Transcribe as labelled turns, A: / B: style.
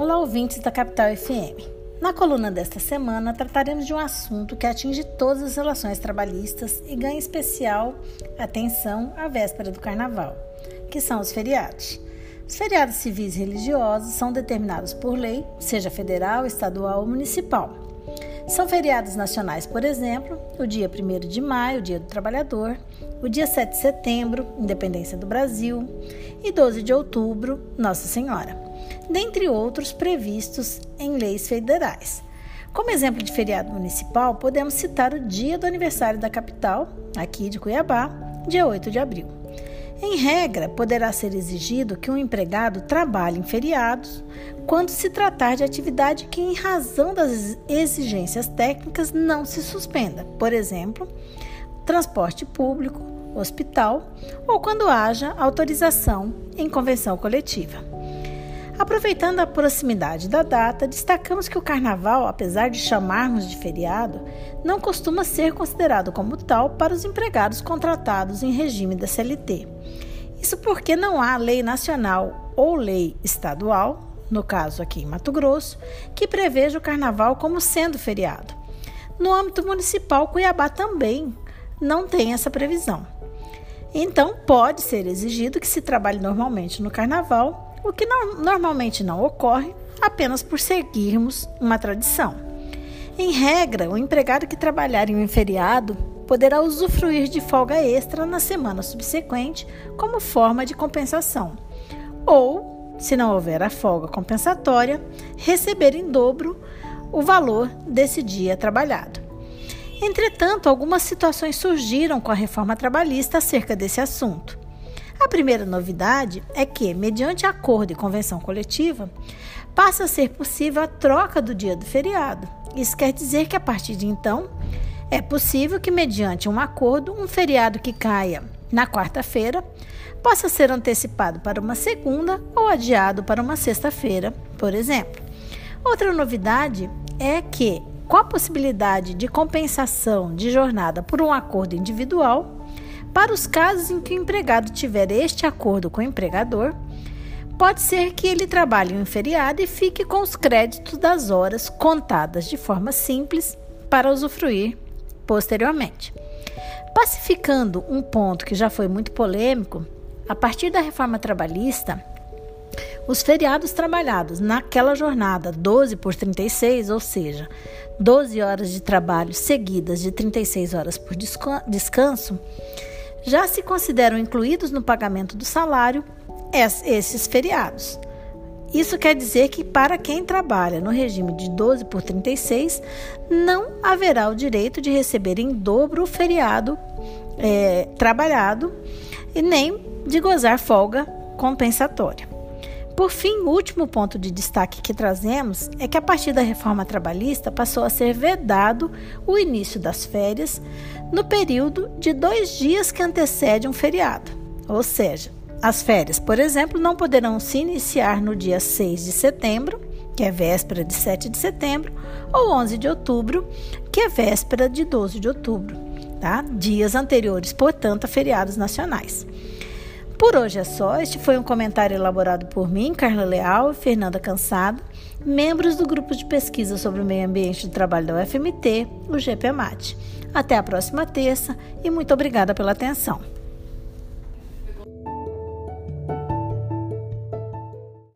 A: Olá, ouvintes da Capital FM. Na coluna desta semana, trataremos de um assunto que atinge todas as relações trabalhistas e ganha especial atenção à véspera do carnaval, que são os feriados. Os feriados civis e religiosos são determinados por lei, seja federal, estadual ou municipal. São feriados nacionais, por exemplo, o dia 1 de maio, Dia do Trabalhador, o dia 7 de setembro, Independência do Brasil, e 12 de outubro, Nossa Senhora dentre outros previstos em leis federais. Como exemplo de feriado municipal, podemos citar o dia do aniversário da capital, aqui de Cuiabá, dia 8 de abril. Em regra, poderá ser exigido que um empregado trabalhe em feriados quando se tratar de atividade que, em razão das exigências técnicas, não se suspenda, por exemplo, transporte público, hospital ou quando haja autorização em convenção coletiva. Aproveitando a proximidade da data, destacamos que o carnaval, apesar de chamarmos de feriado, não costuma ser considerado como tal para os empregados contratados em regime da CLT. Isso porque não há lei nacional ou lei estadual, no caso aqui em Mato Grosso, que preveja o carnaval como sendo feriado. No âmbito municipal, Cuiabá também não tem essa previsão. Então, pode ser exigido que se trabalhe normalmente no carnaval o que não, normalmente não ocorre apenas por seguirmos uma tradição. Em regra, o empregado que trabalhar em um feriado poderá usufruir de folga extra na semana subsequente como forma de compensação, ou, se não houver a folga compensatória, receber em dobro o valor desse dia trabalhado. Entretanto, algumas situações surgiram com a reforma trabalhista acerca desse assunto. A primeira novidade é que, mediante acordo e convenção coletiva, passa a ser possível a troca do dia do feriado. Isso quer dizer que, a partir de então, é possível que, mediante um acordo, um feriado que caia na quarta-feira possa ser antecipado para uma segunda ou adiado para uma sexta-feira, por exemplo. Outra novidade é que, com a possibilidade de compensação de jornada por um acordo individual, para os casos em que o empregado tiver este acordo com o empregador, pode ser que ele trabalhe em um feriado e fique com os créditos das horas contadas de forma simples para usufruir posteriormente. Pacificando um ponto que já foi muito polêmico, a partir da reforma trabalhista, os feriados trabalhados naquela jornada 12 por 36, ou seja, 12 horas de trabalho seguidas de 36 horas por descanso, já se consideram incluídos no pagamento do salário esses feriados. Isso quer dizer que para quem trabalha no regime de 12 por 36, não haverá o direito de receber em dobro o feriado é, trabalhado e nem de gozar folga compensatória. Por fim, o último ponto de destaque que trazemos é que a partir da reforma trabalhista passou a ser vedado o início das férias no período de dois dias que antecede um feriado. Ou seja, as férias, por exemplo, não poderão se iniciar no dia 6 de setembro, que é véspera de 7 de setembro, ou 11 de outubro, que é véspera de 12 de outubro, tá? Dias anteriores, portanto, a feriados nacionais. Por hoje é só. Este foi um comentário elaborado por mim, Carla Leal e Fernanda Cansado, membros do grupo de pesquisa sobre o meio ambiente de trabalho da UFMT, o GPMAT. Até a próxima terça e muito obrigada pela atenção.